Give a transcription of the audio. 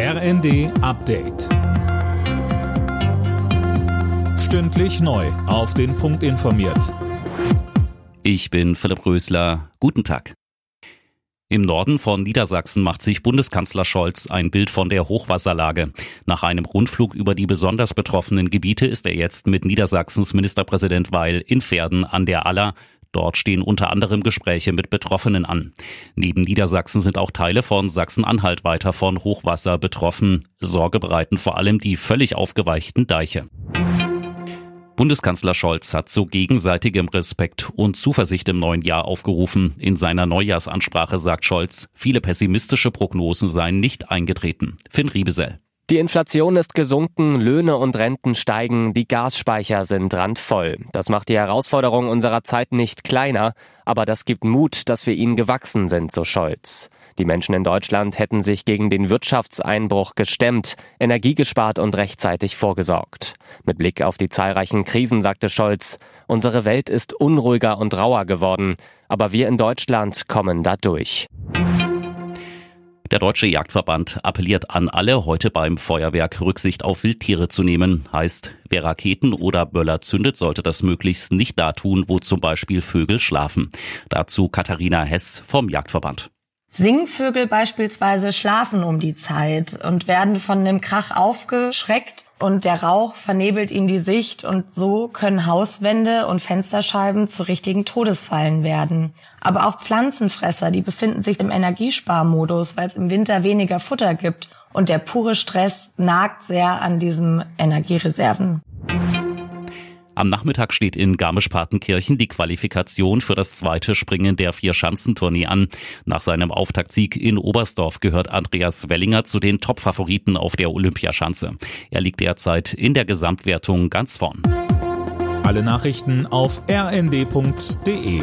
RND Update. Stündlich neu. Auf den Punkt informiert. Ich bin Philipp Rösler. Guten Tag. Im Norden von Niedersachsen macht sich Bundeskanzler Scholz ein Bild von der Hochwasserlage. Nach einem Rundflug über die besonders betroffenen Gebiete ist er jetzt mit Niedersachsens Ministerpräsident Weil in Pferden an der Aller. Dort stehen unter anderem Gespräche mit Betroffenen an. Neben Niedersachsen sind auch Teile von Sachsen-Anhalt weiter von Hochwasser betroffen. Sorge bereiten vor allem die völlig aufgeweichten Deiche. Bundeskanzler Scholz hat zu gegenseitigem Respekt und Zuversicht im neuen Jahr aufgerufen. In seiner Neujahrsansprache sagt Scholz, viele pessimistische Prognosen seien nicht eingetreten. Finn Riebesell. Die Inflation ist gesunken, Löhne und Renten steigen, die Gasspeicher sind randvoll. Das macht die Herausforderung unserer Zeit nicht kleiner, aber das gibt Mut, dass wir ihnen gewachsen sind, so Scholz. Die Menschen in Deutschland hätten sich gegen den Wirtschaftseinbruch gestemmt, Energie gespart und rechtzeitig vorgesorgt. Mit Blick auf die zahlreichen Krisen sagte Scholz, unsere Welt ist unruhiger und rauer geworden, aber wir in Deutschland kommen da durch. Der Deutsche Jagdverband appelliert an alle, heute beim Feuerwerk Rücksicht auf Wildtiere zu nehmen. Heißt, wer Raketen oder Böller zündet, sollte das möglichst nicht da tun, wo zum Beispiel Vögel schlafen. Dazu Katharina Hess vom Jagdverband. Singvögel beispielsweise schlafen um die Zeit und werden von dem Krach aufgeschreckt und der Rauch vernebelt ihnen die Sicht und so können Hauswände und Fensterscheiben zu richtigen Todesfallen werden. Aber auch Pflanzenfresser, die befinden sich im Energiesparmodus, weil es im Winter weniger Futter gibt und der pure Stress nagt sehr an diesen Energiereserven. Am Nachmittag steht in Garmisch-Partenkirchen die Qualifikation für das zweite Springen der Vier-Schanzentournee an. Nach seinem Auftaktsieg in Oberstdorf gehört Andreas Wellinger zu den Top-Favoriten auf der Olympiaschanze. Er liegt derzeit in der Gesamtwertung ganz vorn. Alle Nachrichten auf rnd.de